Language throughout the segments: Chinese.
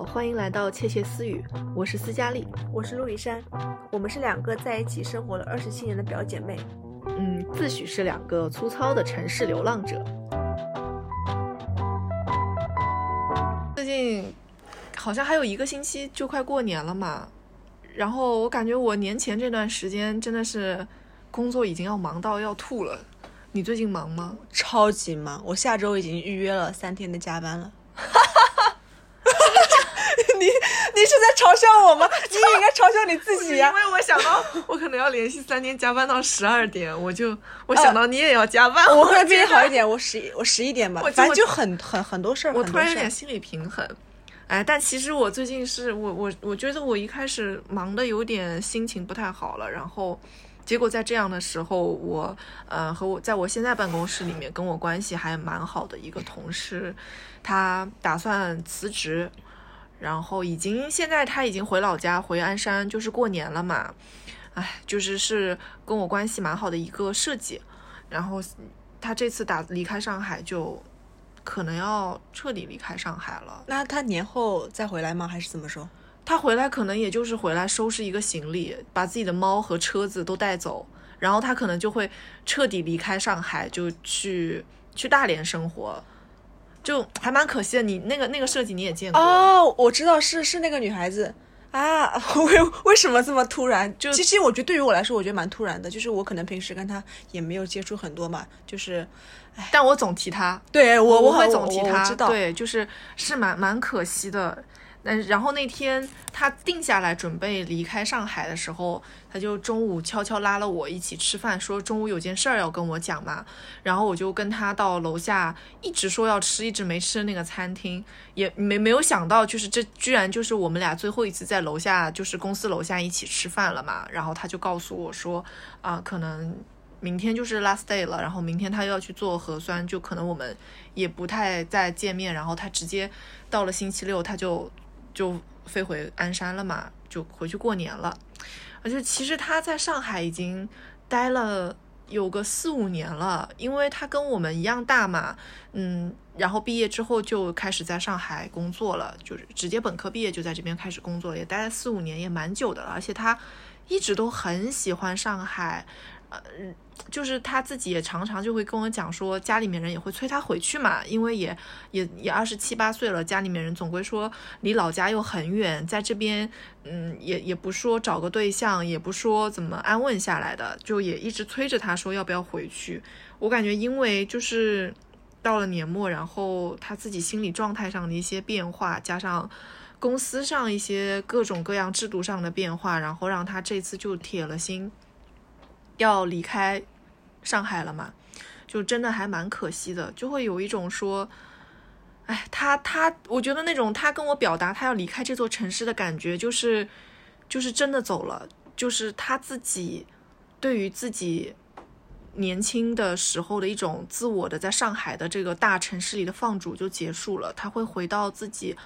好，欢迎来到窃窃私语，我是斯嘉丽，我是陆以山，我们是两个在一起生活了二十七年的表姐妹，嗯，自诩是两个粗糙的城市流浪者。最近好像还有一个星期就快过年了嘛，然后我感觉我年前这段时间真的是工作已经要忙到要吐了。你最近忙吗？超级忙，我下周已经预约了三天的加班了。你你是在嘲笑我吗？你也应该嘲笑你自己呀。因为我想到我可能要连续三天加班到十二点，我就我想到你也要加班，我会比你好一点。我十一我十一点吧，反正就很很很多事儿。我突然有点心理平衡。哎，但其实我最近是我我我觉得我一开始忙的有点心情不太好了，然后结果在这样的时候，我呃和我在我现在办公室里面跟我关系还蛮好的一个同事，他打算辞职。然后已经现在他已经回老家回鞍山，就是过年了嘛，哎，就是是跟我关系蛮好的一个设计，然后他这次打离开上海就可能要彻底离开上海了。那他年后再回来吗？还是怎么说？他回来可能也就是回来收拾一个行李，把自己的猫和车子都带走，然后他可能就会彻底离开上海，就去去大连生活。就还蛮可惜的，你那个那个设计你也见过哦，我知道是是那个女孩子啊，为为什么这么突然？就其实我觉得对于我来说，我觉得蛮突然的，就是我可能平时跟她也没有接触很多嘛，就是，但我总提她，对我我会总提她，对，就是是蛮蛮可惜的。嗯，然后那天他定下来准备离开上海的时候，他就中午悄悄拉了我一起吃饭，说中午有件事儿要跟我讲嘛。然后我就跟他到楼下，一直说要吃，一直没吃那个餐厅，也没没有想到，就是这居然就是我们俩最后一次在楼下，就是公司楼下一起吃饭了嘛。然后他就告诉我说，啊，可能明天就是 last day 了，然后明天他又要去做核酸，就可能我们也不太再见面。然后他直接到了星期六，他就。就飞回鞍山了嘛，就回去过年了。而且其实他在上海已经待了有个四五年了，因为他跟我们一样大嘛，嗯，然后毕业之后就开始在上海工作了，就是直接本科毕业就在这边开始工作，也待了四五年，也蛮久的了。而且他一直都很喜欢上海。呃，就是他自己也常常就会跟我讲说，家里面人也会催他回去嘛，因为也也也二十七八岁了，家里面人总归说离老家又很远，在这边，嗯，也也不说找个对象，也不说怎么安稳下来的，就也一直催着他说要不要回去。我感觉因为就是到了年末，然后他自己心理状态上的一些变化，加上公司上一些各种各样制度上的变化，然后让他这次就铁了心。要离开上海了嘛，就真的还蛮可惜的，就会有一种说，哎，他他，我觉得那种他跟我表达他要离开这座城市的感觉，就是就是真的走了，就是他自己对于自己年轻的时候的一种自我的在上海的这个大城市里的放逐就结束了，他会回到自己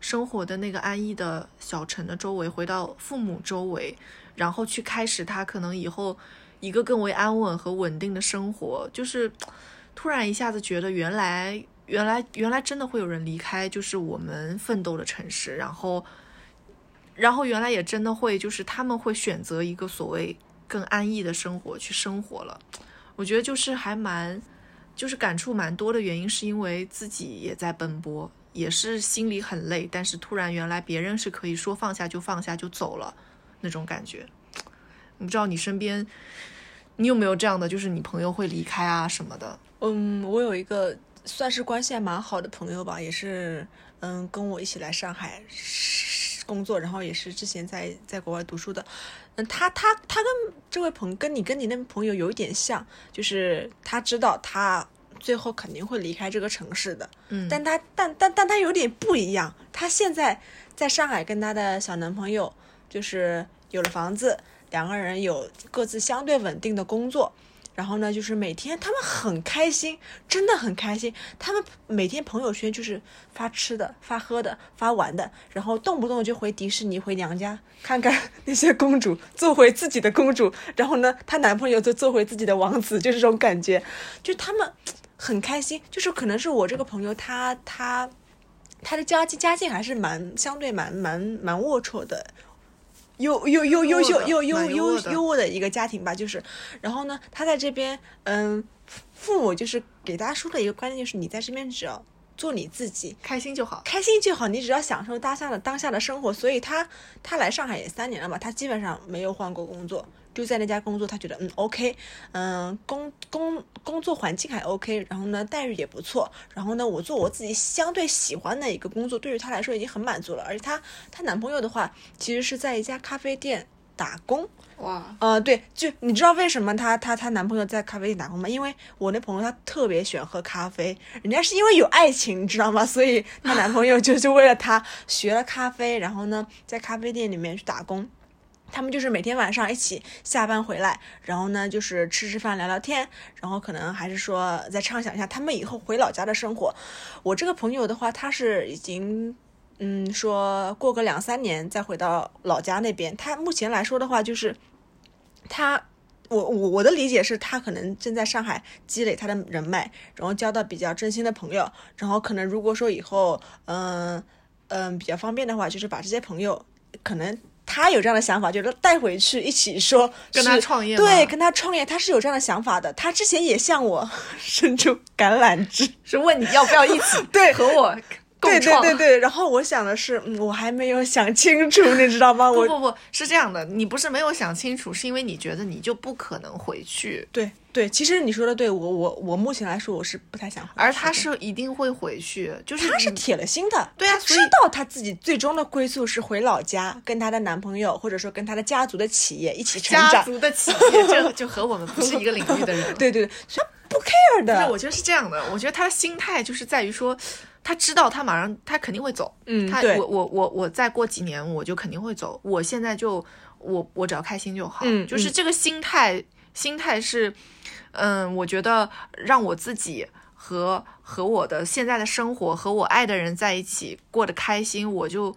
生活的那个安逸的小城的周围，回到父母周围，然后去开始他可能以后。一个更为安稳和稳定的生活，就是突然一下子觉得，原来原来原来真的会有人离开，就是我们奋斗的城市，然后然后原来也真的会，就是他们会选择一个所谓更安逸的生活去生活了。我觉得就是还蛮，就是感触蛮多的原因，是因为自己也在奔波，也是心里很累，但是突然原来别人是可以说放下就放下就走了那种感觉。你不知道你身边。你有没有这样的，就是你朋友会离开啊什么的？嗯，我有一个算是关系还蛮好的朋友吧，也是嗯跟我一起来上海工作，然后也是之前在在国外读书的。嗯，他他他跟这位朋跟你跟你那朋友有一点像，就是他知道他最后肯定会离开这个城市的。嗯，但他但但但他有点不一样，他现在在上海跟他的小男朋友就是有了房子。两个人有各自相对稳定的工作，然后呢，就是每天他们很开心，真的很开心。他们每天朋友圈就是发吃的、发喝的、发玩的，然后动不动就回迪士尼、回娘家看看 那些公主，做回自己的公主。然后呢，她男朋友就做回自己的王子，就是这种感觉。就他们很开心，就是可能是我这个朋友，他他他的家境家境还是蛮相对蛮蛮蛮龌龊的，优优优优秀优优优优渥的一个家庭吧，就是，然后呢，他在这边，嗯，父母就是给大家说的一个观念就是，你在这边只要做你自己，开心就好，开心就好，你只要享受当下的当下的生活。所以他他来上海也三年了嘛，他基本上没有换过工作。就在那家工作，他觉得嗯 OK，嗯工工工作环境还 OK，然后呢待遇也不错，然后呢我做我自己相对喜欢的一个工作，对于她来说已经很满足了。而且她她男朋友的话，其实是在一家咖啡店打工。哇，呃对，就你知道为什么她她她男朋友在咖啡店打工吗？因为我那朋友她特别喜欢喝咖啡，人家是因为有爱情，你知道吗？所以她男朋友就就为了她学了咖啡，然后呢在咖啡店里面去打工。他们就是每天晚上一起下班回来，然后呢，就是吃吃饭、聊聊天，然后可能还是说再畅想一下他们以后回老家的生活。我这个朋友的话，他是已经嗯说过个两三年再回到老家那边。他目前来说的话，就是他我我我的理解是他可能正在上海积累他的人脉，然后交到比较真心的朋友，然后可能如果说以后嗯嗯比较方便的话，就是把这些朋友可能。他有这样的想法，就是带回去一起说跟他创业，对，跟他创业，他是有这样的想法的。他之前也向我 伸出橄榄枝，是问你要不要一起 对和我 对对对对。然后我想的是，我还没有想清楚，你知道吗？不不不是这样的，你不是没有想清楚，是因为你觉得你就不可能回去。对。对，其实你说的对，我我我目前来说我是不太想回，而他是一定会回去，就是他是铁了心的，对啊，知道他自己最终的归宿是回老家，跟他的男朋友或者说跟他的家族的企业一起成长。家族的企业就就和我们不是一个领域的人，对对，所以不 care 的。我觉得是这样的，我觉得他的心态就是在于说，他知道他马上他肯定会走，嗯，他我我我我再过几年我就肯定会走，我现在就我我只要开心就好，嗯，就是这个心态，心态是。嗯，我觉得让我自己和和我的现在的生活和我爱的人在一起过得开心，我就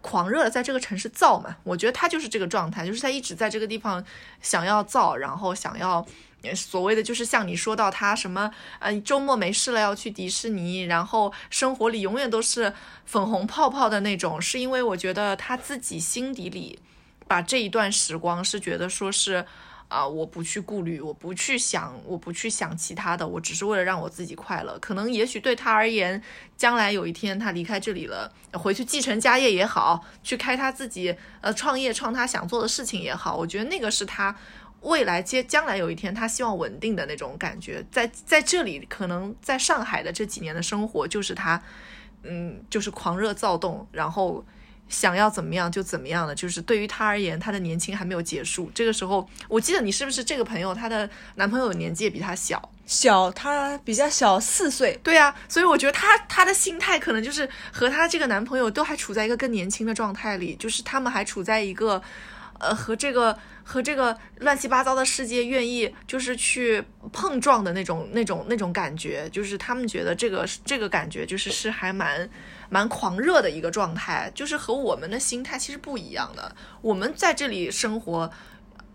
狂热的在这个城市造嘛。我觉得他就是这个状态，就是他一直在这个地方想要造，然后想要所谓的就是像你说到他什么，呃，周末没事了要去迪士尼，然后生活里永远都是粉红泡泡的那种，是因为我觉得他自己心底里把这一段时光是觉得说是。啊！我不去顾虑，我不去想，我不去想其他的，我只是为了让我自己快乐。可能也许对他而言，将来有一天他离开这里了，回去继承家业也好，去开他自己呃创业创他想做的事情也好，我觉得那个是他未来接将来有一天他希望稳定的那种感觉。在在这里，可能在上海的这几年的生活，就是他嗯，就是狂热躁动，然后。想要怎么样就怎么样的，就是对于他而言，他的年轻还没有结束。这个时候，我记得你是不是这个朋友，她的男朋友年纪也比她小，小她比较小四岁。对啊，所以我觉得她她的心态可能就是和她这个男朋友都还处在一个更年轻的状态里，就是他们还处在一个，呃，和这个和这个乱七八糟的世界愿意就是去碰撞的那种那种那种感觉，就是他们觉得这个这个感觉就是是还蛮。蛮狂热的一个状态，就是和我们的心态其实不一样的。我们在这里生活，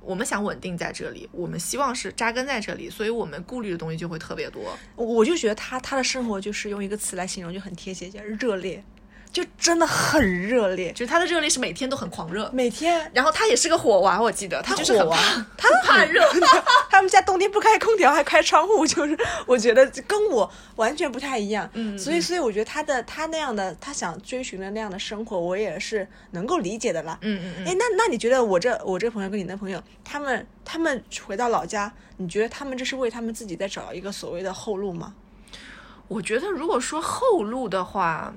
我们想稳定在这里，我们希望是扎根在这里，所以我们顾虑的东西就会特别多。我就觉得他他的生活就是用一个词来形容就很贴切，叫热烈。就真的很热烈，就是他的热烈是每天都很狂热，每天。然后他也是个火娃，我记得他就是火娃，他怕热。他们家冬天不开空调还开窗户，就是我觉得跟我完全不太一样。嗯，所以所以我觉得他的他那样的他想追寻的那样的生活，我也是能够理解的啦。嗯嗯嗯。哎，那那你觉得我这我这朋友跟你那朋友，他们他们回到老家，你觉得他们这是为他们自己在找一个所谓的后路吗？我觉得如果说后路的话。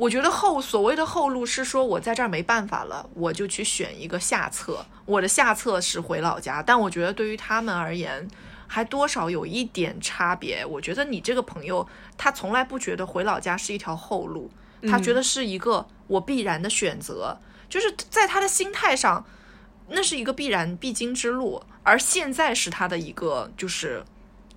我觉得后所谓的后路是说，我在这儿没办法了，我就去选一个下策。我的下策是回老家，但我觉得对于他们而言，还多少有一点差别。我觉得你这个朋友，他从来不觉得回老家是一条后路，他觉得是一个我必然的选择，就是在他的心态上，那是一个必然必经之路。而现在是他的一个就是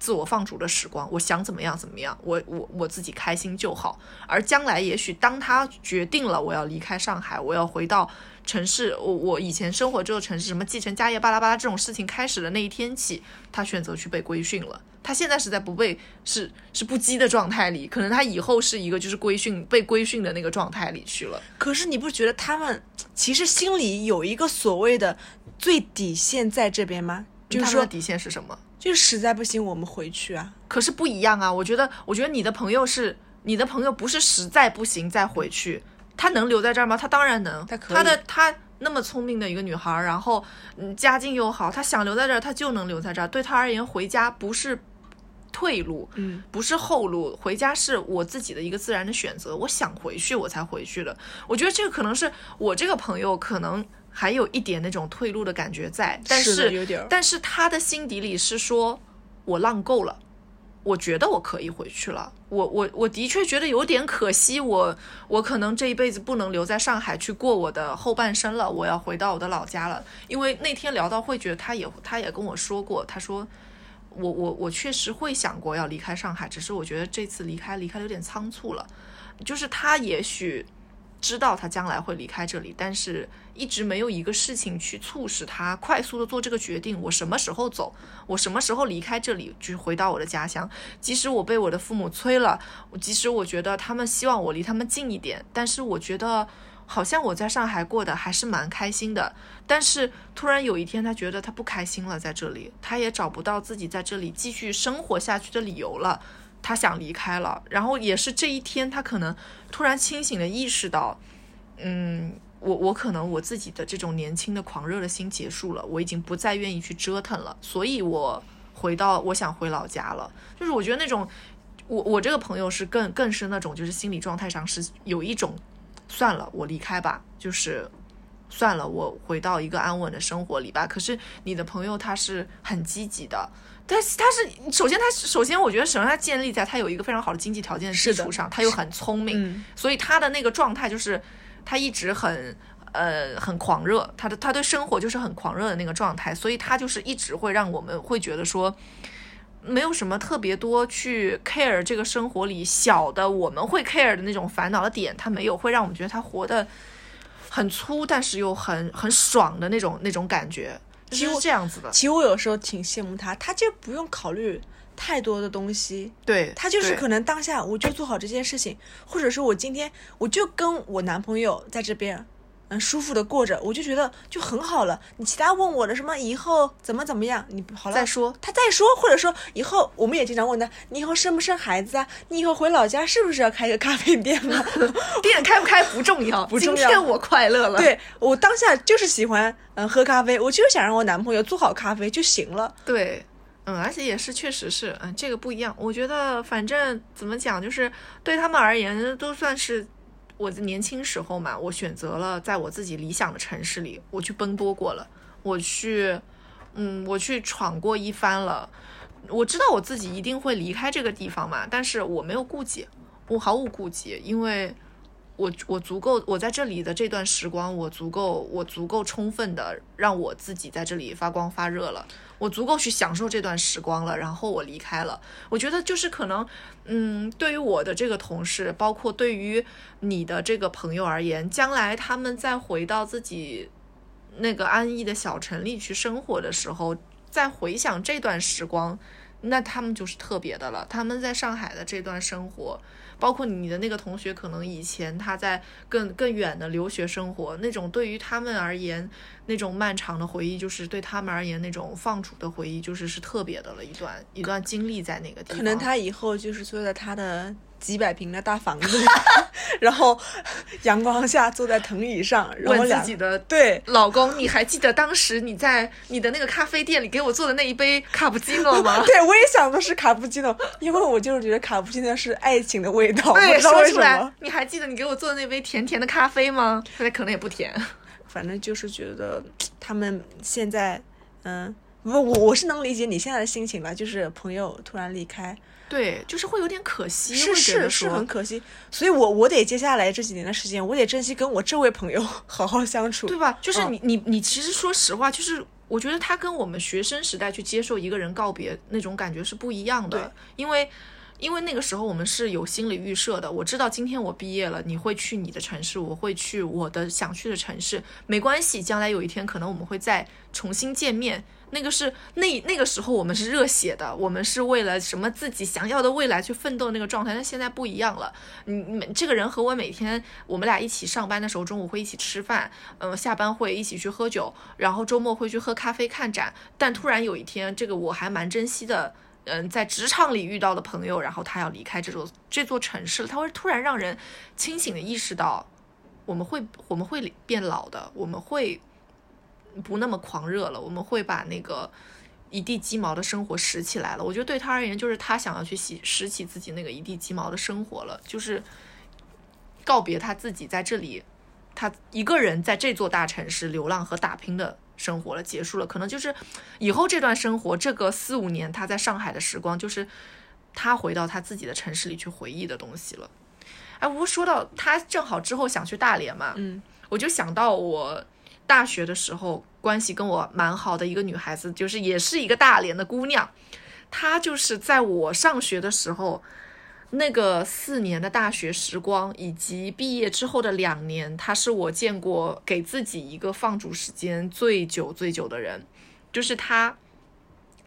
自我放逐的时光，我想怎么样怎么样，我我我自己开心就好。而将来也许当他决定了我要离开上海，我要回到城市，我我以前生活这个城市，什么继承家业巴拉巴拉这种事情开始的那一天起，他选择去被规训了。他现在是在不被是是不羁的状态里，可能他以后是一个就是规训被规训的那个状态里去了。可是你不觉得他们其实心里有一个所谓的最底线在这边吗？就是说底线是什么？就是实在不行我们回去啊。可是不一样啊！我觉得，我觉得你的朋友是你的朋友，不是实在不行再回去，他能留在这儿吗？他当然能。他的他那么聪明的一个女孩儿，然后嗯家境又好，她想留在这儿，她就能留在这儿。对她而言，回家不是退路，嗯，不是后路，回家是我自己的一个自然的选择。我想回去，我才回去的。我觉得这个可能是我这个朋友可能还有一点那种退路的感觉在，但是但是他的心底里是说，我浪够了。我觉得我可以回去了，我我我的确觉得有点可惜，我我可能这一辈子不能留在上海去过我的后半生了，我要回到我的老家了。因为那天聊到会觉得他也他也跟我说过，他说我我我确实会想过要离开上海，只是我觉得这次离开离开的有点仓促了，就是他也许知道他将来会离开这里，但是一直没有一个事情去促使他快速的做这个决定。我什么时候走？我什么时候离开这里，就回到我的家乡？即使我被我的父母催了，即使我觉得他们希望我离他们近一点，但是我觉得好像我在上海过得还是蛮开心的。但是突然有一天，他觉得他不开心了，在这里，他也找不到自己在这里继续生活下去的理由了。他想离开了，然后也是这一天，他可能突然清醒的意识到，嗯，我我可能我自己的这种年轻的狂热的心结束了，我已经不再愿意去折腾了，所以我回到我想回老家了。就是我觉得那种，我我这个朋友是更更是那种，就是心理状态上是有一种，算了，我离开吧，就是。算了，我回到一个安稳的生活里吧。可是你的朋友他是很积极的，但是他是首先他首先我觉得首先他建立在他有一个非常好的经济条件的基础上，他又很聪明，嗯所以他的那个状态就是他一直很呃很狂热，他的他对生活就是很狂热的那个状态，所以他就是一直会让我们会觉得说。没有什么特别多去 care 这个生活里小的我们会 care 的那种烦恼的点，他没有，会让我们觉得他活得很粗，但是又很很爽的那种那种感觉，其实这样子的。其实我有时候挺羡慕他，他就不用考虑太多的东西，对他就是可能当下我就做好这件事情，或者是我今天我就跟我男朋友在这边。嗯，舒服的过着，我就觉得就很好了。你其他问我的什么以后怎么怎么样，你好了再说，他再说，或者说以后我们也经常问他，你以后生不生孩子啊？你以后回老家是不是要开个咖啡店啊？店开不开不重要，不重要今天我快乐了。对我当下就是喜欢嗯喝咖啡，我就是想让我男朋友做好咖啡就行了。对，嗯，而且也是，确实是，嗯，这个不一样。我觉得，反正怎么讲，就是对他们而言，都算是我的年轻时候嘛。我选择了在我自己理想的城市里，我去奔波过了，我去，嗯，我去闯过一番了。我知道我自己一定会离开这个地方嘛，但是我没有顾忌，我毫无顾忌，因为我我足够，我在这里的这段时光，我足够，我足够充分的让我自己在这里发光发热了，我足够去享受这段时光了，然后我离开了。我觉得就是可能，嗯，对于我的这个同事，包括对于你的这个朋友而言，将来他们再回到自己那个安逸的小城里去生活的时候，再回想这段时光，那他们就是特别的了。他们在上海的这段生活，包括你的那个同学，可能以前他在更更远的留学生活，那种对于他们而言，那种漫长的回忆，就是对他们而言那种放逐的回忆，就是是特别的了一段一段经历在那个地方。可能他以后就是坐在他的几百平的大房子里，然后阳光下坐在藤椅上，然后问自己的对老公，你还记得当时你在你的那个咖啡店里给我做的那一杯卡布奇诺吗？对，我也想的是卡布奇诺，因为我就是觉得卡布奇诺是爱情的味道，不对，知道为什说出来，，你还记得你给我做的那杯甜甜的咖啡吗？现在可能也不甜。反正就是觉得他们现在，嗯，不，我我是能理解你现在的心情吧，就是朋友突然离开，对，就是会有点可惜，是是是很可惜，所以我我得接下来这几年的时间，我得珍惜跟我这位朋友 好好相处。对吧？就是嗯你你你，其实说实话，就是我觉得他跟我们学生时代去接受一个人告别那种感觉是不一样对的，因为。因为那个时候我们是有心理预设的，我知道今天我毕业了，你会去你的城市，我会去我的想去的城市，没关系，将来有一天可能我们会再重新见面。那个是那那个时候我们是热血的，我们是为了什么自己想要的未来去奋斗那个状态，但现在不一样了。你每这个人和我每天我们俩一起上班的时候，中午会一起吃饭，嗯、下班会一起去喝酒，然后周末会去喝咖啡看展。但突然有一天，这个我还蛮珍惜的。嗯，在职场里遇到的朋友，然后他要离开这座这座城市了，他会突然让人清醒的意识到，我们会我们会变老的，我们会不那么狂热了，我们会把那个一地鸡毛的生活拾起来了。我觉得对他而言，就是他想要去洗拾起自己那个一地鸡毛的生活了，就是告别他自己在这里，他一个人在这座大城市流浪和打拼的生活了，结束了。可能就是以后这段生活，这个四五年他在上海的时光，就是他回到他自己的城市里去回忆的东西了。哎，不过说到他正好之后想去大连嘛，嗯，我就想到我大学的时候关系跟我蛮好的一个女孩子，就是也是一个大连的姑娘，她就是在我上学的时候。那个四年的大学时光，以及毕业之后的两年，她是我见过给自己一个放逐时间最久最久的人。就是她，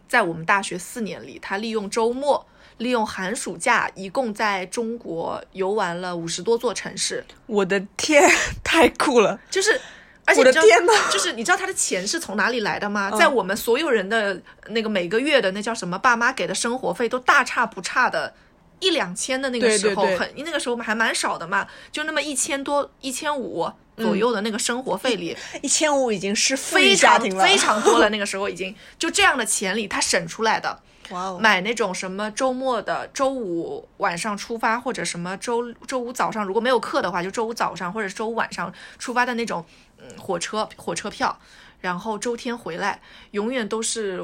在我们大学四年里，她利用周末、利用寒暑假，一共在中国游玩了五十多座城市。我的天，太酷了！就是，而且你知道就是 你知道他的钱是从哪里来的吗？在我们所有人的那个每个月的那叫什么，爸妈给的生活费都大差不差的。一两千的那个时候很，那个时候还蛮少的嘛，就那么一千多、一千五左右的那个生活费里，一千五已经是非常非常多了。那个时候已经就这样的钱里，他省出来的，哇哦！买那种什么周末的周五晚上出发，或者什么周周五早上如果没有课的话，就周五早上或者周五晚上出发的那种嗯火车火车票，然后周天回来，永远都是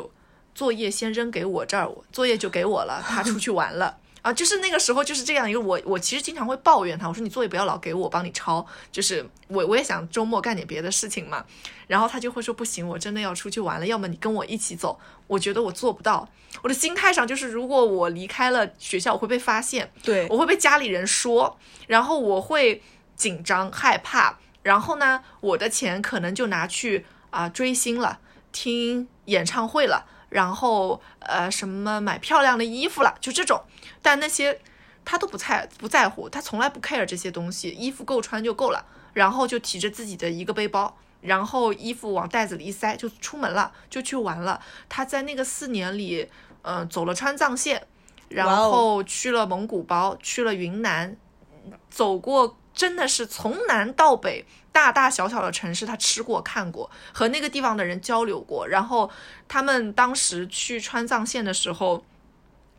作业先扔给我这儿，作业就给我了，他出去玩了。啊，就是那个时候就是这样一个我，我其实经常会抱怨他，我说你作业不要老给我，帮你抄，就是我我也想周末干点别的事情嘛，然后他就会说不行，我真的要出去玩了，要么你跟我一起走，我觉得我做不到，我的心态上就是如果我离开了学校，我会被发现，对，我会被家里人说，然后我会紧张害怕，然后呢，我的钱可能就拿去啊、追星了，听演唱会了，然后呃什么买漂亮的衣服了，就这种，但那些他都不在不在乎，他从来不 care 这些东西，衣服够穿就够了，然后就提着自己的一个背包。然后衣服往袋子里一塞就出门了，就去玩了。他在那个四年里，嗯、走了川藏线，然后去了蒙古包，去了云南，走过真的是从南到北，大大小小的城市，他吃过看过，和那个地方的人交流过。然后他们当时去川藏线的时候，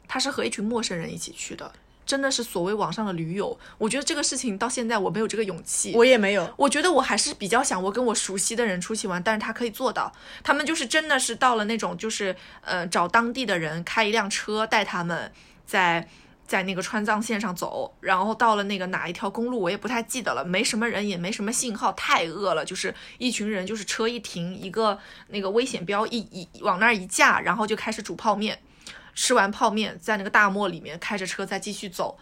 他是和一群陌生人一起去的，真的是所谓网上的驴友。我觉得这个事情到现在我没有这个勇气。我也没有，我觉得我还是比较想我跟我熟悉的人出去玩，但是他可以做到。他们就是真的是到了那种就是呃找当地的人开一辆车带他们在在那个川藏线上走，然后到了那个哪一条公路我也不太记得了，没什么人也没什么信号，太饿了，就是一群人就是车一停，一个那个危险标一一往那儿一架，然后就开始煮泡面。吃完泡面，在那个大漠里面开着车再继续走，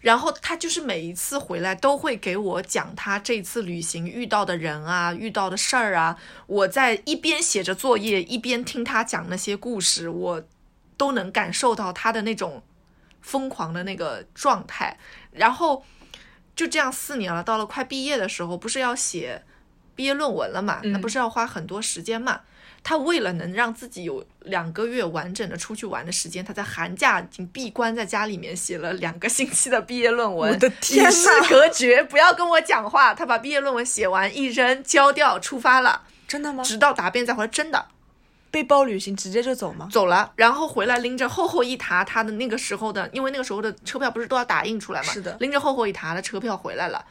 然后他就是每一次回来都会给我讲他这次旅行遇到的人啊，遇到的事儿啊。我在一边写着作业，一边听他讲那些故事，我都能感受到他的那种疯狂的那个状态。然后就这样四年了，到了快毕业的时候，不是要写毕业论文了嘛？那不是要花很多时间嘛？他为了能让自己有两个月完整的出去玩的时间，他在寒假已经闭关在家里面写了两个星期的毕业论文。我的天与世呐隔绝，不要跟我讲话。他把毕业论文写完一扔，交掉，出发了，真的吗？直到答辩再回来，真的背包旅行直接就走吗？走了，然后回来拎着厚厚一沓他的那个时候的，因为那个时候的车票不是都要打印出来嘛，是的拎着厚厚一沓的车票回来了，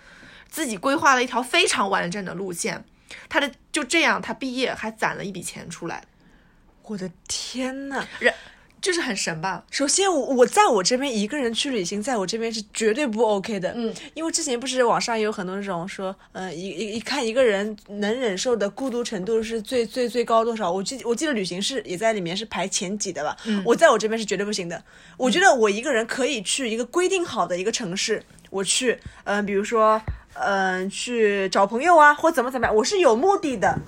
自己规划了一条非常完整的路线。他的就这样，他毕业还攒了一笔钱出来。我的天呐！就是很神吧？首先，我我在我这边一个人去旅行，在我这边是绝对不 OK 的。嗯，因为之前不是网上有很多那种说，嗯，一一一看一个人能忍受的孤独程度是最最最高多少？我记我记得旅行是也在里面是排前几的吧？嗯，我在我这边是绝对不行的。我觉得我一个人可以去一个规定好的一个城市，我去，嗯，比如说，嗯，去找朋友啊，或怎么怎么样，我是有目的的，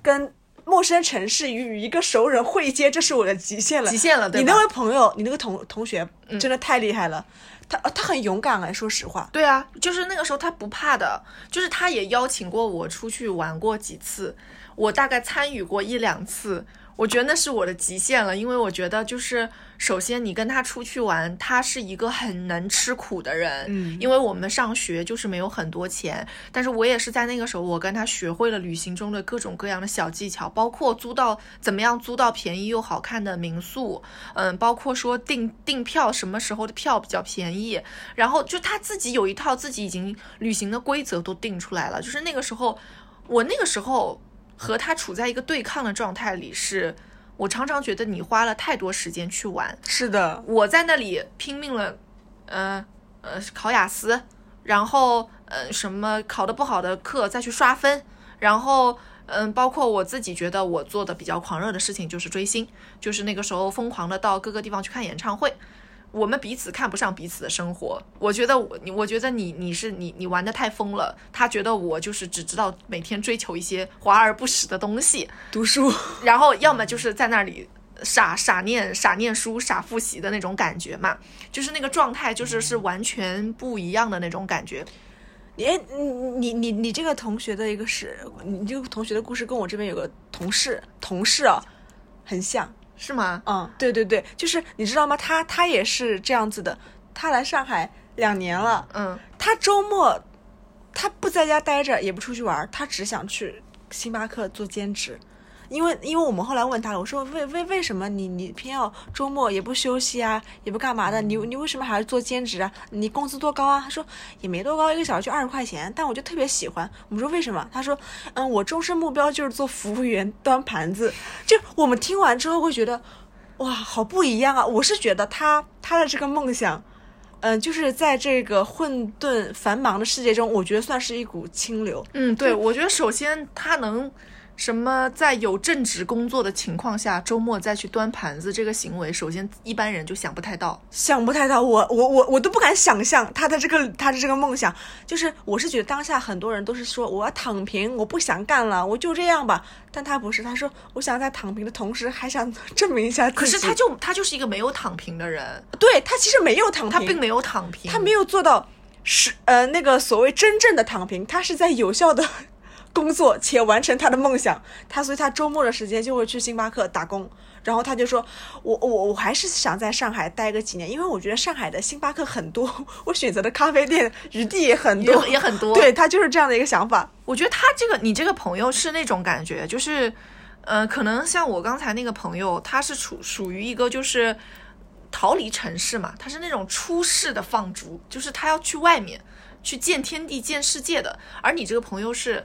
跟。陌生城市与一个熟人会接，这是我的极限了。极限了，对你那位朋友，你那个同同学，真的太厉害了。他他很勇敢来，说实话。对啊，就是那个时候他不怕的，就是他也邀请过我出去玩过几次，我大概参与过一两次。我觉得那是我的极限了，因为我觉得就是，首先你跟他出去玩，他是一个很能吃苦的人，嗯，因为我们上学就是没有很多钱，但是我也是在那个时候，我跟他学会了旅行中的各种各样的小技巧，包括租到怎么样租到便宜又好看的民宿，嗯，包括说订订票什么时候的票比较便宜，然后就他自己有一套自己已经旅行的规则都定出来了，就是那个时候，我那个时候。和他处在一个对抗的状态里，是我常常觉得你花了太多时间去玩。是的，我在那里拼命了，呃呃，考雅思，然后呃什么考的不好的课再去刷分，然后嗯，包括我自己觉得我做的比较狂热的事情就是追星，就是那个时候疯狂的到各个地方去看演唱会。我们彼此看不上彼此的生活，我觉得我你，我觉得你你是你你玩的太疯了，他觉得我就是只知道每天追求一些华而不实的东西，读书，然后要么就是在那里傻傻念傻念书傻复习的那种感觉嘛，就是那个状态就是是完全不一样的那种感觉。哎，你你你你这个同学的一个是，你这个同学的故事跟我这边有个同事同事啊，很像。是吗？嗯，对对对，就是你知道吗？他他也是这样子的。他来上海两年了，嗯，他周末他不在家待着，也不出去玩，他只想去星巴克做兼职。因为，因为我们后来问他了，我说为为为什么你你偏要周末也不休息啊，也不干嘛的，你你为什么还要做兼职啊？你工资多高啊？他说也没多高，一个小时就二十块钱，但我就特别喜欢。我们说为什么？他说嗯，我终身目标就是做服务员，端盘子。就我们听完之后会觉得哇，好不一样啊！我是觉得他他的这个梦想，嗯，就是在这个混沌繁忙的世界中，我觉得算是一股清流。嗯，对，我觉得首先他能。什么在有正职工作的情况下，周末再去端盘子这个行为，首先一般人就想不太到，想不太到。我我我我都不敢想象他的这个他的这个梦想。就是我是觉得当下很多人都是说我要躺平，我不想干了，我就这样吧。但他不是，他说我想在躺平的同时还想证明一下自己。可是他就他就是一个没有躺平的人。对他其实没有躺平，他并没有躺平，他没有做到是呃那个所谓真正的躺平，他是在有效的。工作且完成他的梦想，他所以他周末的时间就会去星巴克打工，然后他就说，我我我还是想在上海待个几年，因为我觉得上海的星巴克很多，我选择的咖啡店余地也很多也很多，对他就是这样的一个想法。我觉得他这个你这个朋友是那种感觉，就是，呃，可能像我刚才那个朋友，他是处属于一个就是逃离城市嘛，他是那种出世的放逐，就是他要去外面去见天地见世界的，而你这个朋友是。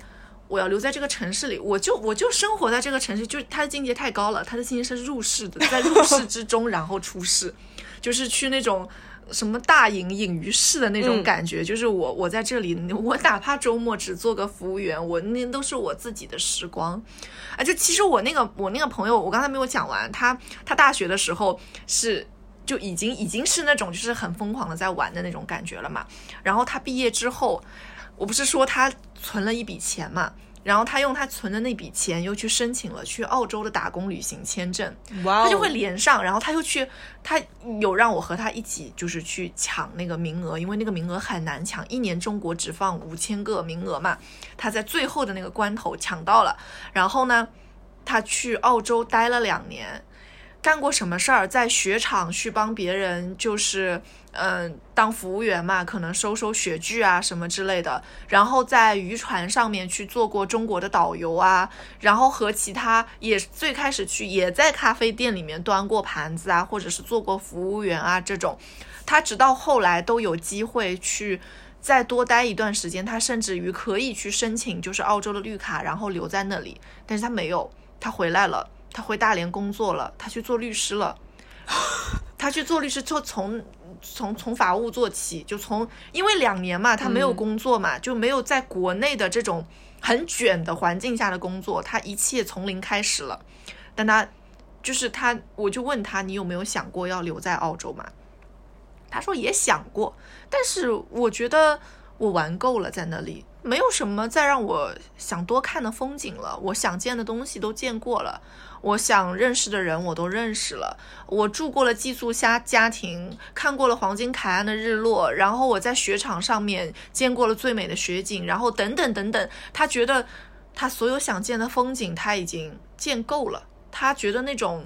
我要留在这个城市里，我就我就生活在这个城市，就他的境界太高了，他的境界是入世的，在入世之中然后出世，就是去那种什么大隐隐于市的那种感觉，就是我我在这里，我哪怕周末只做个服务员，我那都是我自己的时光，啊，就其实我那个我那个朋友，我刚才没有讲完，他他大学的时候是就已经已经是那种就是很疯狂的在玩的那种感觉了嘛，然后他毕业之后。我不是说他存了一笔钱嘛，然后他用他存的那笔钱又去申请了去澳洲的打工旅行签证，他就会连上，然后他又去，他有让我和他一起就是去抢那个名额，因为那个名额很难抢，一年中国只放五千个名额嘛，他在最后的那个关头抢到了，然后呢，他去澳洲待了两年。干过什么事儿？在雪场去帮别人，就是嗯，当服务员嘛，可能收收雪具啊什么之类的。然后在渔船上面去做过中国的导游啊，然后和其他也最开始去也在咖啡店里面端过盘子啊，或者是做过服务员啊这种。他直到后来都有机会去再多待一段时间，他甚至于可以去申请就是澳洲的绿卡，然后留在那里。但是他没有，他回来了。他回大连工作了，他去做律师了，他去做律师就从从从法务做起，就从因为两年嘛，他没有工作嘛，就没有在国内的这种很卷的环境下的工作，他一切从零开始了。但他就是他，我就问他，你有没有想过要留在澳洲嘛？他说也想过，但是我觉得我玩够了在那里，没有什么再让我想多看的风景了。我想见的东西都见过了，我想认识的人我都认识了。我住过了寄宿家家庭，看过了黄金海岸的日落，然后我在雪场上面见过了最美的雪景，然后等等等等。他觉得他所有想见的风景他已经见够了，他觉得那种。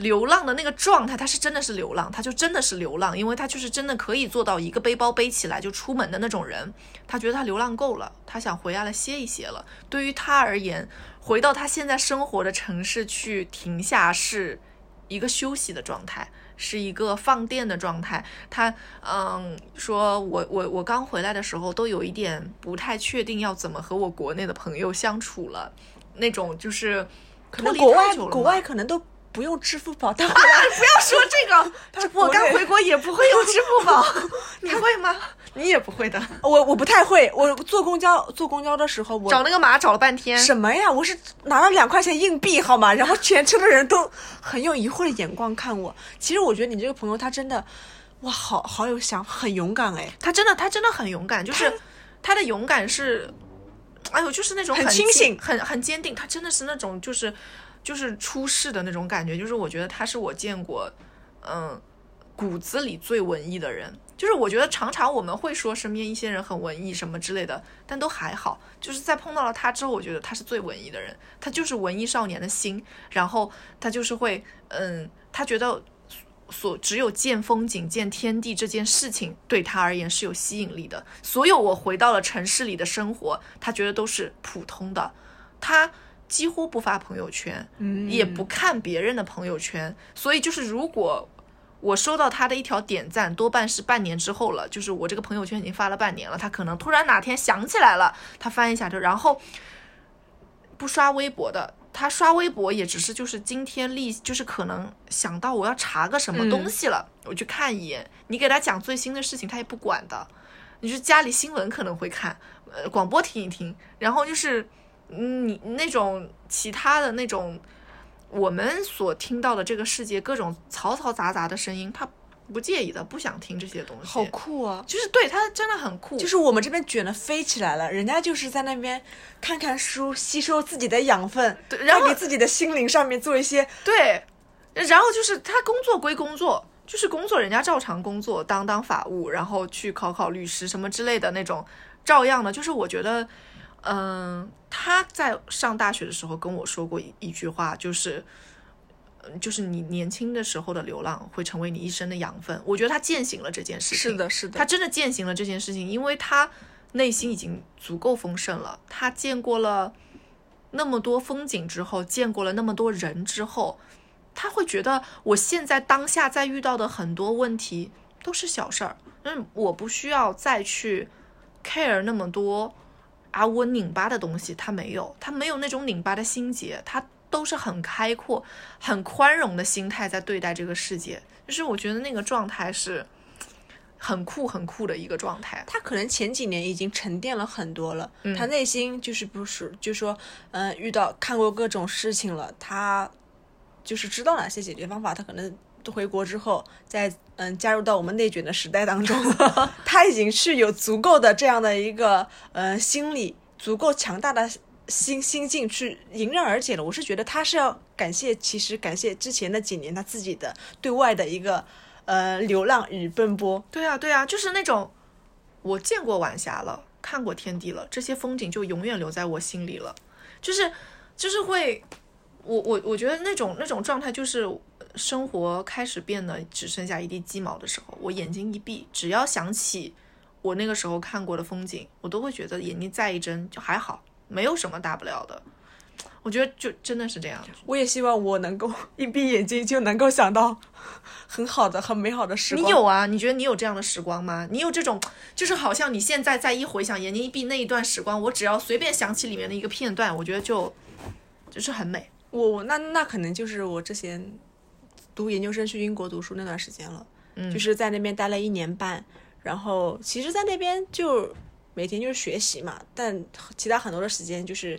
流浪的那个状态，他是真的是流浪，他就真的是流浪，因为他就是真的可以做到一个背包背起来就出门的那种人。他觉得他流浪够了，他想回家来歇一歇了。对于他而言，回到他现在生活的城市去停下是一个休息的状态，是一个放电的状态。他嗯，说我我我刚回来的时候都有一点不太确定要怎么和我国内的朋友相处了，那种就是可能国外国外可能都。不用支付宝，但回来不要说这个。我刚回国也不会用支付宝，你会吗？你也不会的。我我不太会。我坐公交坐公交的时候，我找那个码找了半天。什么呀？我是拿了两块钱硬币，好吗？然后全车的人都很用疑惑的眼光看我。其实我觉得你这个朋友他真的，哇，好好有想，很勇敢哎。他真的他真的很勇敢，就是他的勇敢是，哎呦，就是那种很清醒、很很坚定。他真的是那种就是。就是出世的那种感觉，就是我觉得他是我见过，嗯，骨子里最文艺的人。就是我觉得常常我们会说身边一些人很文艺什么之类的，但都还好。就是在碰到了他之后，我觉得他是最文艺的人。他就是文艺少年的心，然后他就是会，嗯，他觉得所只有见风景、见天地这件事情对他而言是有吸引力的。所有我回到了城市里的生活，他觉得都是普通的。他。几乎不发朋友圈，也不看别人的朋友圈，所以就是如果我收到他的一条点赞，多半是半年之后了，就是我这个朋友圈已经发了半年了，他可能突然哪天想起来了，他翻一下就，然后不刷微博的，他刷微博也只是就是今天立，就是可能想到我要查个什么东西了，我去看一眼，你给他讲最新的事情，他也不管的，你就家里新闻可能会看，呃，广播听一听，然后就是。你那种其他的那种，我们所听到的这个世界各种嘈嘈杂杂的声音，他不介意的，不想听这些东西。好酷啊！就是对他真的很酷。就是我们这边卷的飞起来了，人家就是在那边看看书，吸收自己的养分，对，然后给自己的心灵上面做一些对。然后就是他工作归工作，就是工作，人家照常工作，当当法务，然后去考考律师什么之类的那种，照样的。就是我觉得。嗯，他在上大学的时候跟我说过一一句话，就是，嗯，就是你年轻的时候的流浪会成为你一生的养分。我觉得他践行了这件事情，是的，是的，他真的践行了这件事情，因为他内心已经足够丰盛了。他见过了那么多风景之后，见过了那么多人之后，他会觉得我现在当下在遇到的很多问题都是小事儿，嗯，我不需要再去 care 那么多。啊，我拧巴的东西他没有，他没有那种拧巴的心结，他都是很开阔、很宽容的心态在对待这个世界。就是我觉得那个状态是很酷、很酷的一个状态。他可能前几年已经沉淀了很多了，他内心就是不是，就说，嗯，遇到看过各种事情了，他就是知道哪些解决方法，他可能。回国之后，再嗯加入到我们内卷的时代当中，他已经是有足够的这样的一个呃心理，足够强大的心心境去迎刃而解了。我是觉得他是要感谢，其实感谢之前的几年他自己的对外的一个呃流浪与奔波。对啊，对啊，就是那种我见过晚霞了，看过天地了，这些风景就永远留在我心里了。就是就是会，我我我觉得那种那种状态就是。生活开始变得只剩下一地鸡毛的时候，我眼睛一闭，只要想起我那个时候看过的风景，我都会觉得眼睛再一睁就还好，没有什么大不了的。我觉得就真的是这样。我也希望我能够一闭眼睛就能够想到很好的、很美好的时光。你有啊？你觉得你有这样的时光吗？你有这种，就是好像你现在再一回想，眼睛一闭那一段时光，我只要随便想起里面的一个片段，我觉得就就是很美。我我那那可能就是我之前读研究生去英国读书那段时间了，嗯就是在那边待了一年半，然后其实，在那边就每天就是学习嘛，但其他很多的时间就是。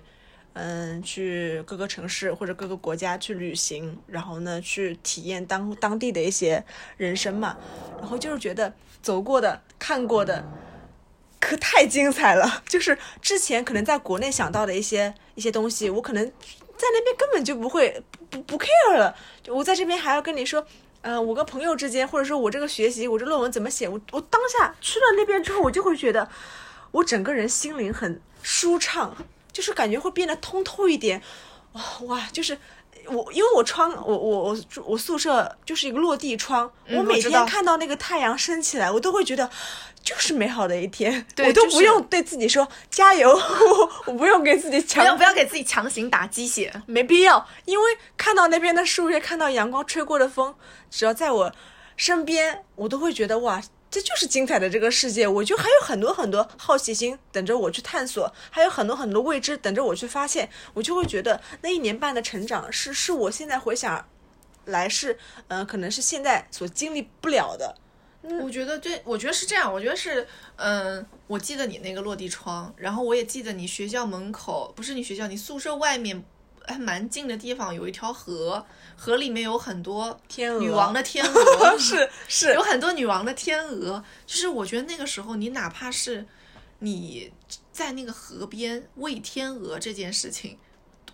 嗯，去各个城市或者各个国家去旅行，然后呢，去体验当当地的一些人生嘛。然后就是觉得走过的、看过的，可太精彩了。就是之前可能在国内想到的一些一些东西，我可能在那边根本就不会不不 care 了。我在这边还要跟你说，呃、我跟朋友之间，或者说我这个学习，我这论文怎么写，我我当下去了那边之后，我就会觉得我整个人心灵很舒畅，就是感觉会变得通透一点。哇哇，就是。我因为我窗我我我住我宿舍就是一个落地窗，嗯我每天看到那个太阳升起来，我都会觉得就是美好的一天，我都不用对自己说加油，我我不用给自己不强要不要给自己强行打鸡血。没必要，因为看到那边的树叶，看到阳光吹过的风，只要在我身边，我都会觉得哇，这就是精彩的这个世界。我就还有很多很多好奇心等着我去探索，还有很多很多未知等着我去发现。我就会觉得那一年半的成长是是我现在回想来是，呃，可能是现在所经历不了的。我觉得对，我觉得是这样，我觉得是，嗯，我记得你那个落地窗，然后我也记得你学校门口，不是你学校，你宿舍外面还蛮近的地方有一条河，河里面有很多天鹅女王的天鹅，是是有很多女王的天鹅，就是我觉得那个时候你哪怕是你在那个河边喂天鹅这件事情，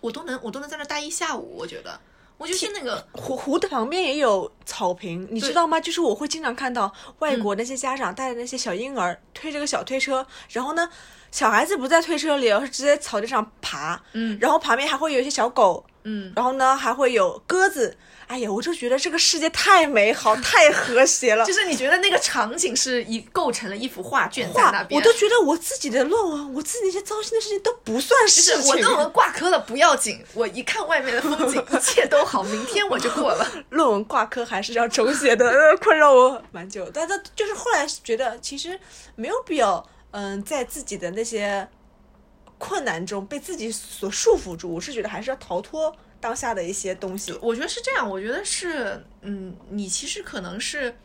我都能我都能在那待一下午，我觉得。我就是那个湖湖的旁边也有草坪，你知道吗？就是我会经常看到外国那些家长带着那些小婴儿、推着个小推车，然后呢，小孩子不在推车里，而是直接草地上爬，嗯然后旁边还会有一些小狗，嗯，然后呢还会有鸽子。哎呀，我就觉得这个世界太美好、太和谐了。就是你觉得那个场景是一构成了一幅画卷在那，边，我都觉得我自己的论文、我自己那些糟心的事情都不算事情。是我论文挂科了不要紧，我一看外面的风景，一切都好，明天我就过了。论文挂科还是要重写的，呃，困扰我蛮久。但是就是后来觉得其实没有必要，嗯，在自己的那些困难中被自己所束缚住。我是觉得还是要逃脱当下的一些东西。我觉得是这样，我觉得是，嗯，你其实可能是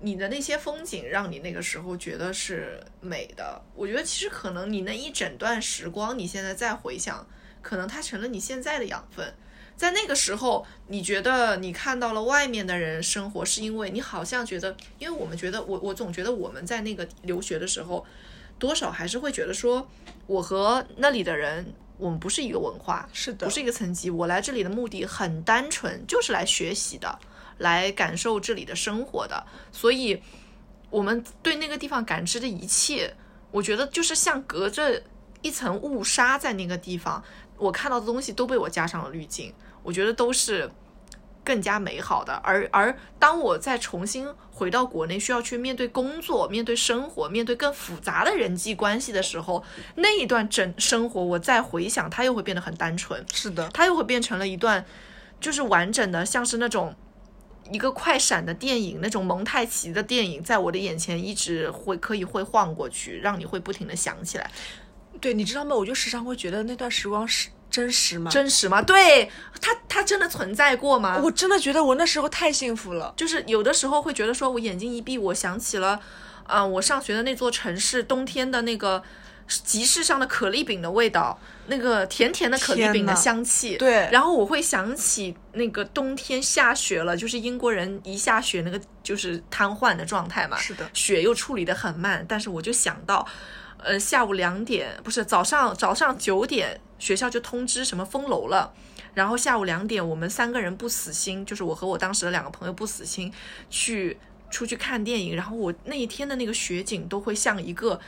你的那些风景让你那个时候觉得是美的。我觉得其实可能你那一整段时光，你现在再回想，可能它成了你现在的养分。在那个时候，你觉得你看到了外面的人生活，是因为你好像觉得，因为我们觉得，我我总觉得我们在那个留学的时候，多少还是会觉得说，我和那里的人，我们不是一个文化，是的不是一个层级。我来这里的目的很单纯，就是来学习的，来感受这里的生活的。所以，我们对那个地方感知的一切，我觉得就是像隔着一层雾纱在那个地方，我看到的东西都被我加上了滤镜，我觉得都是更加美好的。而而当我再重新回到国内，需要去面对工作、面对生活、面对更复杂的人际关系的时候，那一段整生活，我再回想，它又会变得很单纯。是的，它又会变成了一段就是完整的，像是那种一个快闪的电影，那种蒙太奇的电影，在我的眼前一直会可以会晃过去，让你会不停的想起来，对，你知道吗？我就时常会觉得那段时光是真实吗？真实吗？对它，它真的存在过吗？我真的觉得我那时候太幸福了。就是有的时候会觉得说，我眼睛一闭，我想起了，啊、我上学的那座城市，冬天的那个集市上的可丽饼的味道，那个甜甜的可丽饼的香气，对然后我会想起那个冬天下雪了，就是英国人一下雪那个就是瘫痪的状态嘛，是的雪又处理的很慢，但是我就想到。呃，下午两点不是早上早上九点，学校就通知什么封楼了。然后下午两点，我们三个人不死心，就是我和我当时的两个朋友不死心，去出去看电影。然后我那一天的那个雪景都会像一个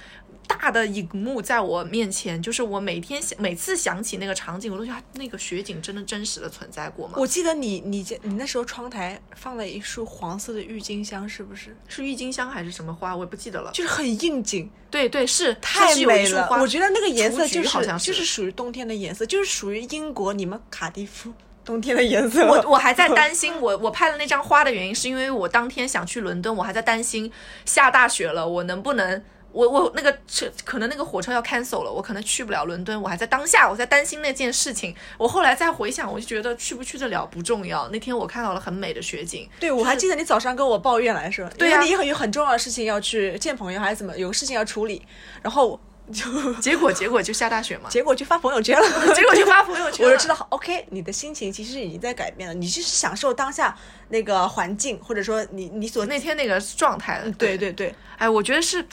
大的荧幕在我面前，就是我每天想每次想起那个场景，我都觉得那个雪景真的真实的存在过吗？我记得你你家你那时候窗台放了一束黄色的郁金香，是不是？是郁金香还是什么花，我也不记得了。就是很应景，对对是，太美了。我觉得那个颜色就是好像是就是属于冬天的颜色，就是属于英国你们卡迪夫冬天的颜色。我我还在 担心，我我拍了那张花的原因，是因为我当天想去伦敦，我还在担心下大雪了，我能不能我我那个车可能那个火车要 cancel 了，我可能去不了伦敦，我还在当下我在担心那件事情。我后来再回想，我就觉得去不去得了不重要。那天我看到了很美的雪景，对，我还记得你早上跟我抱怨来着，对呀因为你很有很重要的事情要去见朋友还是怎么，有个事情要处理，然后就 结果结果就下大雪嘛，结果就发朋友圈了，结果就发朋友圈，我就知道好，OK，你的心情其实已经在改变了，你就是享受当下那个环境，或者说你你所那天那个状态了。对对对，哎，我觉得是，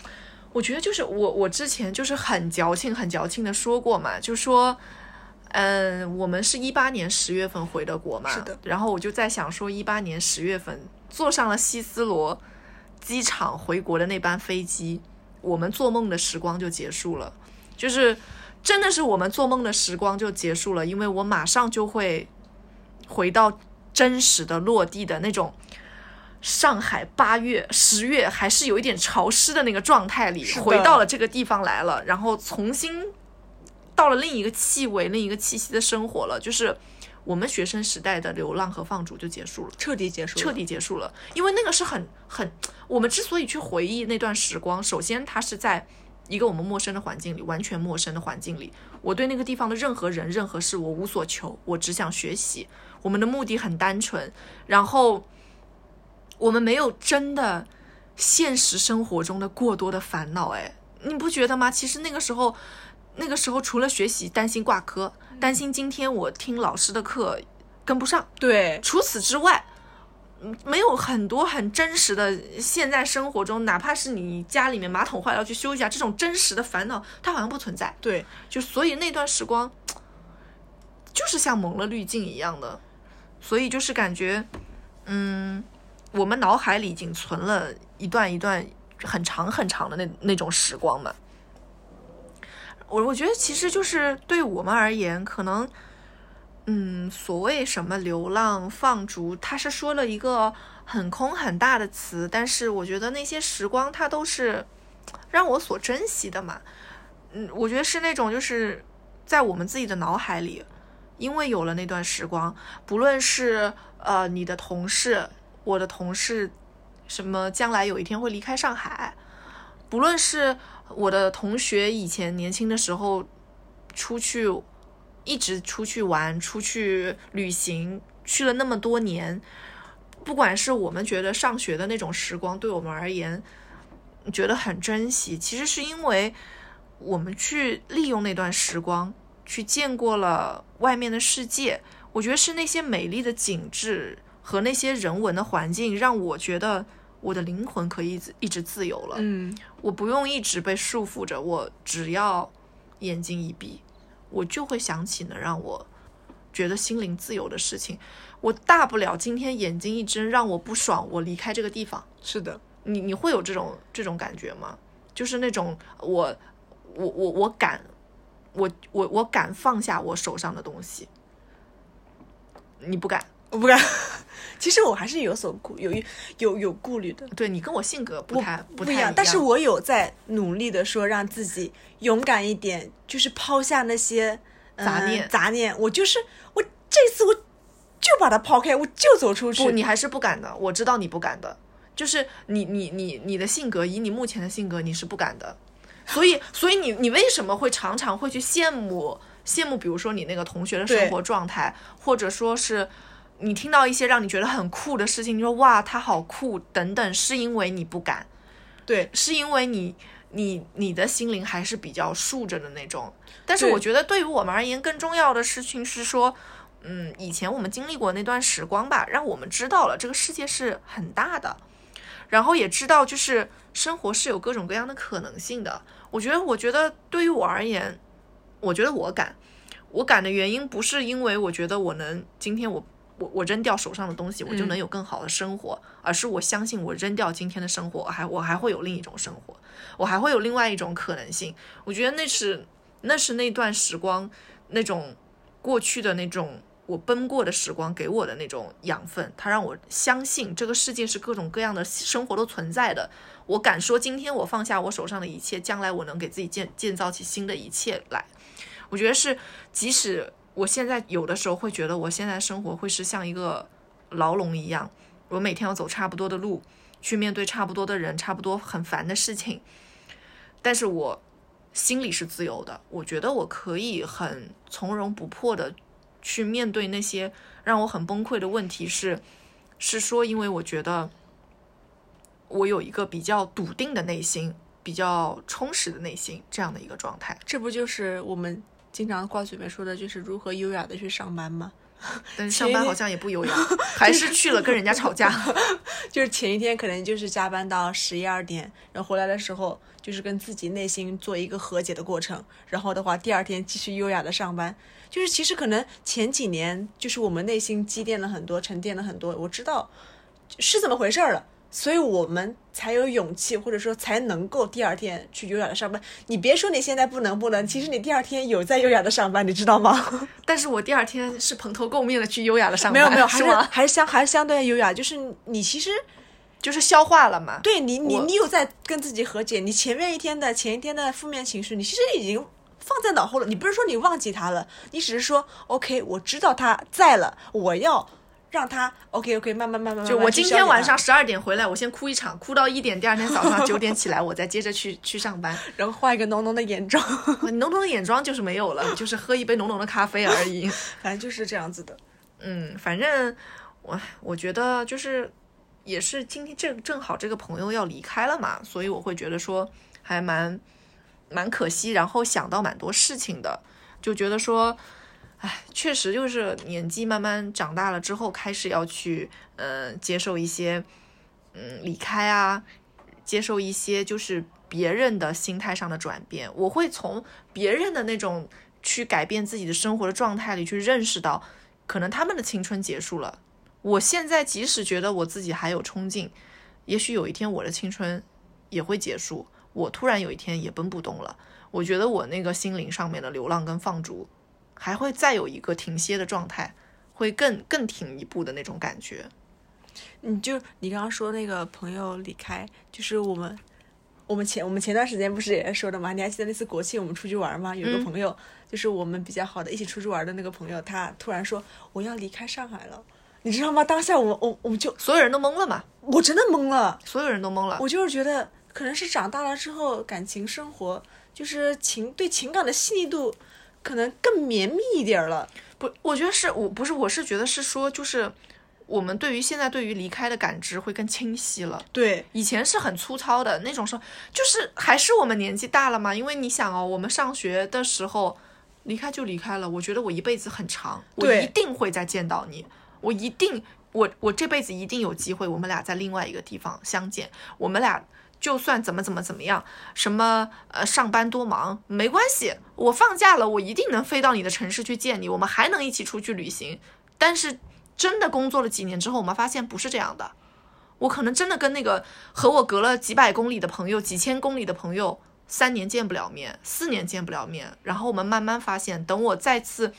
我觉得就是我我之前就是很矫情很矫情的说过嘛，就说，嗯，我们是一八年十月份回的国嘛，是的然后我就在想说，一八年十月份坐上了希斯罗机场回国的那班飞机，我们做梦的时光就结束了，就是真的是我们做梦的时光就结束了，因为我马上就会回到真实的落地的那种。上海八月、十月还是有一点潮湿的那个状态里，回到了这个地方来了，然后重新到了另一个气味、另一个气息的生活了，就是我们学生时代的流浪和放逐就结束了。彻底结束了，彻底结束了，因为那个是很很，我们之所以去回忆那段时光，首先它是在一个我们陌生的环境里，完全陌生的环境里，我对那个地方的任何人、任何事我无所求，我只想学习。我们的目的很单纯，然后我们没有真的现实生活中的过多的烦恼，哎，你不觉得吗？其实那个时候，那个时候除了学习，担心挂科，担心今天我听老师的课跟不上。对，除此之外，嗯没有很多很真实的现在生活中，哪怕是你家里面马桶坏了要去修一下，这种真实的烦恼，它好像不存在。对，就所以那段时光，就是像蒙了滤镜一样的，所以就是感觉，嗯，我们脑海里已经存了一段一段很长很长的那那种时光嘛。我我觉得其实就是对我们而言，可能，嗯，所谓什么流浪放逐，它是说了一个很空很大的词，但是我觉得那些时光它都是让我所珍惜的嘛。嗯，我觉得是那种就是在我们自己的脑海里，因为有了那段时光，不论是呃你的同事，我的同事，什么将来有一天会离开上海，不论是我的同学以前年轻的时候出去一直出去玩、出去旅行，去了那么多年，不管是我们觉得上学的那种时光对我们而言觉得很珍惜，其实是因为我们去利用那段时光，去见过了外面的世界。我觉得是那些美丽的景致和那些人文的环境，让我觉得我的灵魂可以一直一直自由了。嗯，我不用一直被束缚着，我只要眼睛一闭，我就会想起能让我觉得心灵自由的事情。我大不了今天眼睛一睁，让我不爽，我离开这个地方。是的，你你会有这种这种感觉吗？就是那种我我我我敢，我我我敢放下我手上的东西，你不敢。我不敢。其实我还是有所顾有有有顾虑的，对你跟我性格不太不太一一样，但是我有在努力的说让自己勇敢一点，就是抛下那些、呃杂念杂念。我就是我这次我就把它抛开，我就走出去。不，你还是不敢的。我知道你不敢的，就是你你你你的性格，以你目前的性格，你是不敢的。所以，所以你你为什么会常常会去羡慕羡慕，比如说你那个同学的生活状态，或者说是你听到一些让你觉得很酷的事情，你说哇他好酷等等，是因为你不敢，对是因为你你你的心灵还是比较竖着的那种。但是我觉得对于我们而言，更重要的事情是说，嗯，以前我们经历过那段时光吧，让我们知道了这个世界是很大的，然后也知道就是生活是有各种各样的可能性的。我觉得，我觉得对于我而言，我觉得我敢，我敢的原因不是因为我觉得我能今天我我我扔掉手上的东西，我就能有更好的生活，而是我相信我扔掉今天的生活，我还我还会有另一种生活，我还会有另外一种可能性。我觉得那是那是那段时光那种过去的那种我奔过的时光给我的那种养分，它让我相信这个世界是各种各样的生活都存在的。我敢说，今天我放下我手上的一切，将来我能给自己建建造起新的一切来。我觉得是，即使我现在有的时候会觉得我现在生活会是像一个牢笼一样，我每天要走差不多的路，去面对差不多的人，差不多很烦的事情。但是我心里是自由的，我觉得我可以很从容不迫的去面对那些让我很崩溃的问题，是是说，因为我觉得我有一个比较笃定的内心，比较充实的内心这样的一个状态。这不就是我们经常挂嘴边说的，就是如何优雅的去上班吗？但是上班好像也不优雅，还是去了跟人家吵架。就是前一天可能就是加班到十一二点，然后回来的时候就是跟自己内心做一个和解的过程。然后的话，第二天继续优雅的上班。就是其实可能前几年就是我们内心积淀了很多，沉淀了很多，我知道是怎么回事儿了。所以我们才有勇气，或者说才能够第二天去优雅的上班。你别说你现在不能不能，其实你第二天有在优雅的上班，你知道吗？但是我第二天是蓬头垢面的去优雅的上班，没有没有，还是还是相还是相对优雅。就是你其实就是消化了嘛。对你你你有在跟自己和解，你前面一天的前一天的负面情绪，你其实已经放在脑后了。你不是说你忘记他了，你只是说 OK，我知道他在了，我要。让他 OK OK 慢慢慢慢就我今天晚上十二点回来，我先哭一场，哭到一点，第二天早上九点起来，我再接着去去上班，然后画一个浓浓的眼妆，浓浓的眼妆就是没有了，就是喝一杯浓浓的咖啡而已，反正就是这样子的。嗯，反正我我觉得就是也是今天正正好这个朋友要离开了嘛，所以我会觉得说还蛮蛮可惜，然后想到蛮多事情的，就觉得说。唉，确实就是年纪慢慢长大了之后，开始要去，嗯，接受一些，嗯，离开啊，接受一些就是别人的心态上的转变。我会从别人的那种去改变自己的生活的状态里去认识到，可能他们的青春结束了。我现在即使觉得我自己还有冲劲，也许有一天我的青春也会结束，我突然有一天也奔不动了。我觉得我那个心灵上面的流浪跟放逐。还会再有一个停歇的状态，会更更停一步的那种感觉。你就你刚刚说那个朋友离开，就是我们我们前我们前段时间不是也说的吗？你还记得那次国庆我们出去玩吗？有个朋友，就是我们比较好的一起出去玩的那个朋友，他突然说我要离开上海了，你知道吗？当下我我我们就所有人都懵了嘛，我真的懵了，所有人都懵了。我就是觉得可能是长大了之后，感情生活就是情对情感的细腻度。可能更绵密一点了，不，我觉得是我不是，我是觉得是说，就是我们对于现在对于离开的感知会更清晰了。对，以前是很粗糙的那种，说就是还是我们年纪大了嘛。因为你想哦，我们上学的时候离开就离开了，我觉得我一辈子很长，我一定会再见到你，我一定，我我这辈子一定有机会，我们俩在另外一个地方相见，我们俩。就算怎么怎么怎么样，什么呃上班多忙没关系，我放假了，我一定能飞到你的城市去见你，我们还能一起出去旅行。但是真的工作了几年之后，我们发现不是这样的。我可能真的跟那个和我隔了几百公里的朋友、几千公里的朋友，三年见不了面，四年见不了面。然后我们慢慢发现，等我再次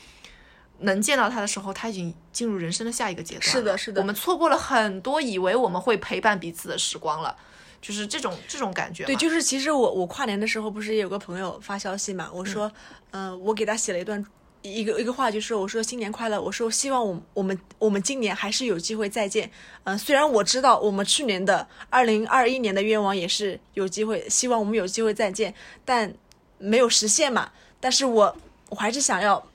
能见到他的时候，他已经进入人生的下一个阶段。是的，是的，我们错过了很多以为我们会陪伴彼此的时光了。就是这种这种感觉，对，就是其实我我跨年的时候不是也有个朋友发消息嘛，我说，嗯，我给他写了一段一个一个话，就是我说新年快乐，我说希望我我们我们今年还是有机会再见，嗯，虽然我知道我们去年的二零二一年的愿望也是有机会，希望我们有机会再见，但没有实现嘛，但是我我还是想要，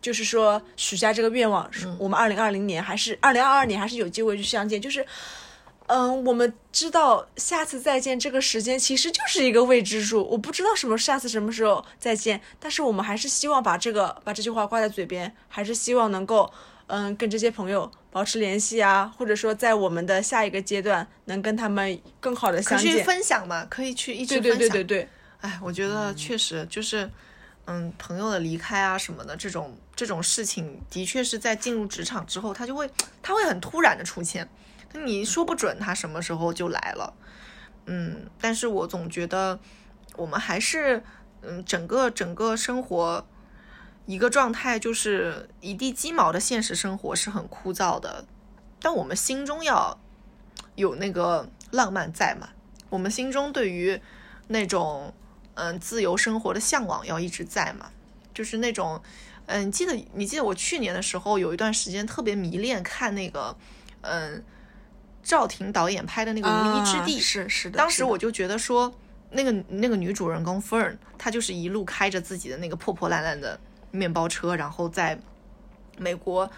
就是说许下这个愿望，我们二零二零年还是二零二二年还是有机会去相见，就是。嗯，我们知道下次再见这个时间其实就是一个未知数，我不知道什么下次什么时候再见，但是我们还是希望把这个把这句话挂在嘴边，还是希望能够嗯跟这些朋友保持联系啊，或者说在我们的下一个阶段能跟他们更好的相见。可以分享嘛？可以去一直分享。对对对对对。哎，我觉得确实就是嗯朋友的离开啊什么的这种这种事情，的确是在进入职场之后，他就会他会很突然的出现。你说不准他什么时候就来了，嗯，但是我总觉得我们还是，嗯，整个整个生活一个状态就是一地鸡毛的现实生活是很枯燥的，但我们心中要有那个浪漫在嘛，我们心中对于那种嗯自由生活的向往要一直在嘛，就是那种，嗯，记得你记得我去年的时候有一段时间特别迷恋看那个，嗯。赵婷导演拍的那个《无依之地》是是的，当时我就觉得说，那个那个女主人公 Fern，她就是一路开着自己的那个破破烂烂的面包车，然后在美国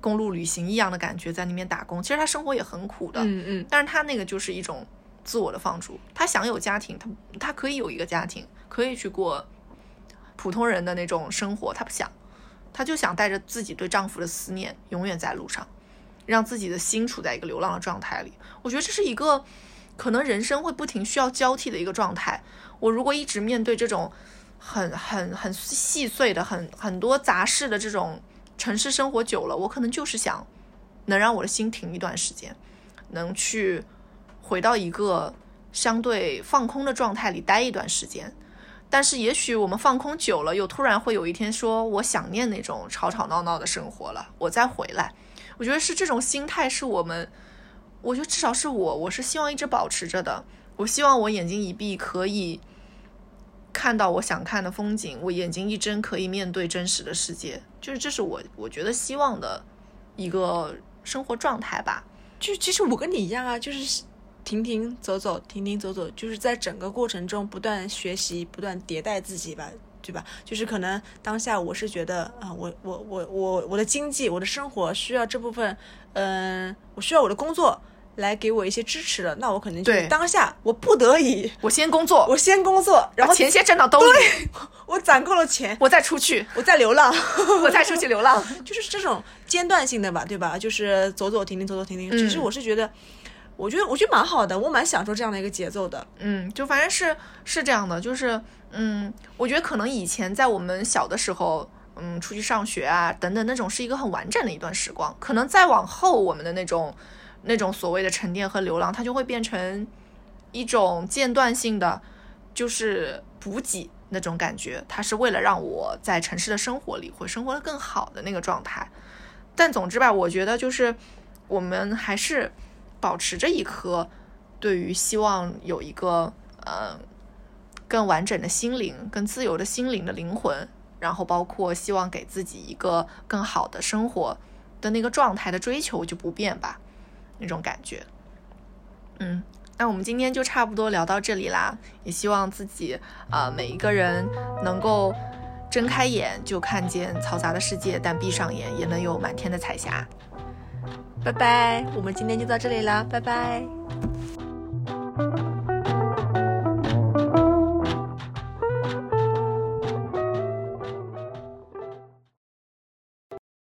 公路旅行一样的感觉，在那边打工。其实她生活也很苦的，嗯嗯但是她那个就是一种自我的放逐。她想有家庭，她她可以有一个家庭，可以去过普通人的那种生活，她不想，她就想带着自己对丈夫的思念，永远在路上，让自己的心处在一个流浪的状态里。我觉得这是一个可能人生会不停需要交替的一个状态。我如果一直面对这种很很很细碎的、很很多杂事的这种城市生活久了，我可能就是想能让我的心停一段时间，能去回到一个相对放空的状态里待一段时间。但是也许我们放空久了，又突然会有一天说，我想念那种吵吵闹闹的生活了，我再回来。我觉得是这种心态，是我们，我觉得至少是我，我是希望一直保持着的。我希望我眼睛一闭可以看到我想看的风景，我眼睛一睁可以面对真实的世界，就是这是我我觉得希望的一个生活状态吧。就其实我跟你一样啊，就是停停走走，停停走走，就是在整个过程中不断学习，不断迭代自己吧，对吧？就是可能当下我是觉得啊、我我我我我的经济，我的生活需要这部分，嗯、我需要我的工作来给我一些支持了，那我可能就对当下我不得已，我先工作，我先工作，然后钱先挣到兜里，我攒够了钱，我再出去，我再流浪。我再出去流浪。就是这种间断性的吧，对吧？就是走走停停，走走停停。其实嗯我是觉得，我觉得我觉得蛮好的，我蛮享受这样的一个节奏的。嗯，就反正是是这样的，就是嗯，我觉得可能以前在我们小的时候，嗯，出去上学啊等等那种是一个很完整的一段时光。可能再往后，我们的那种那种所谓的沉淀和流浪，它就会变成一种间断性的，就是补给那种感觉。它是为了让我在城市的生活里会生活的更好的那个状态。但总之吧，我觉得就是我们还是保持着一颗对于希望有一个呃更完整的心灵、更自由的心灵的灵魂，然后包括希望给自己一个更好的生活的那个状态的追求就不变吧，那种感觉。嗯，那我们今天就差不多聊到这里啦，也希望自己呃每一个人能够睁开眼就看见嘈杂的世界，但闭上眼也能有满天的彩霞。拜拜，我们今天就到这里了。拜拜。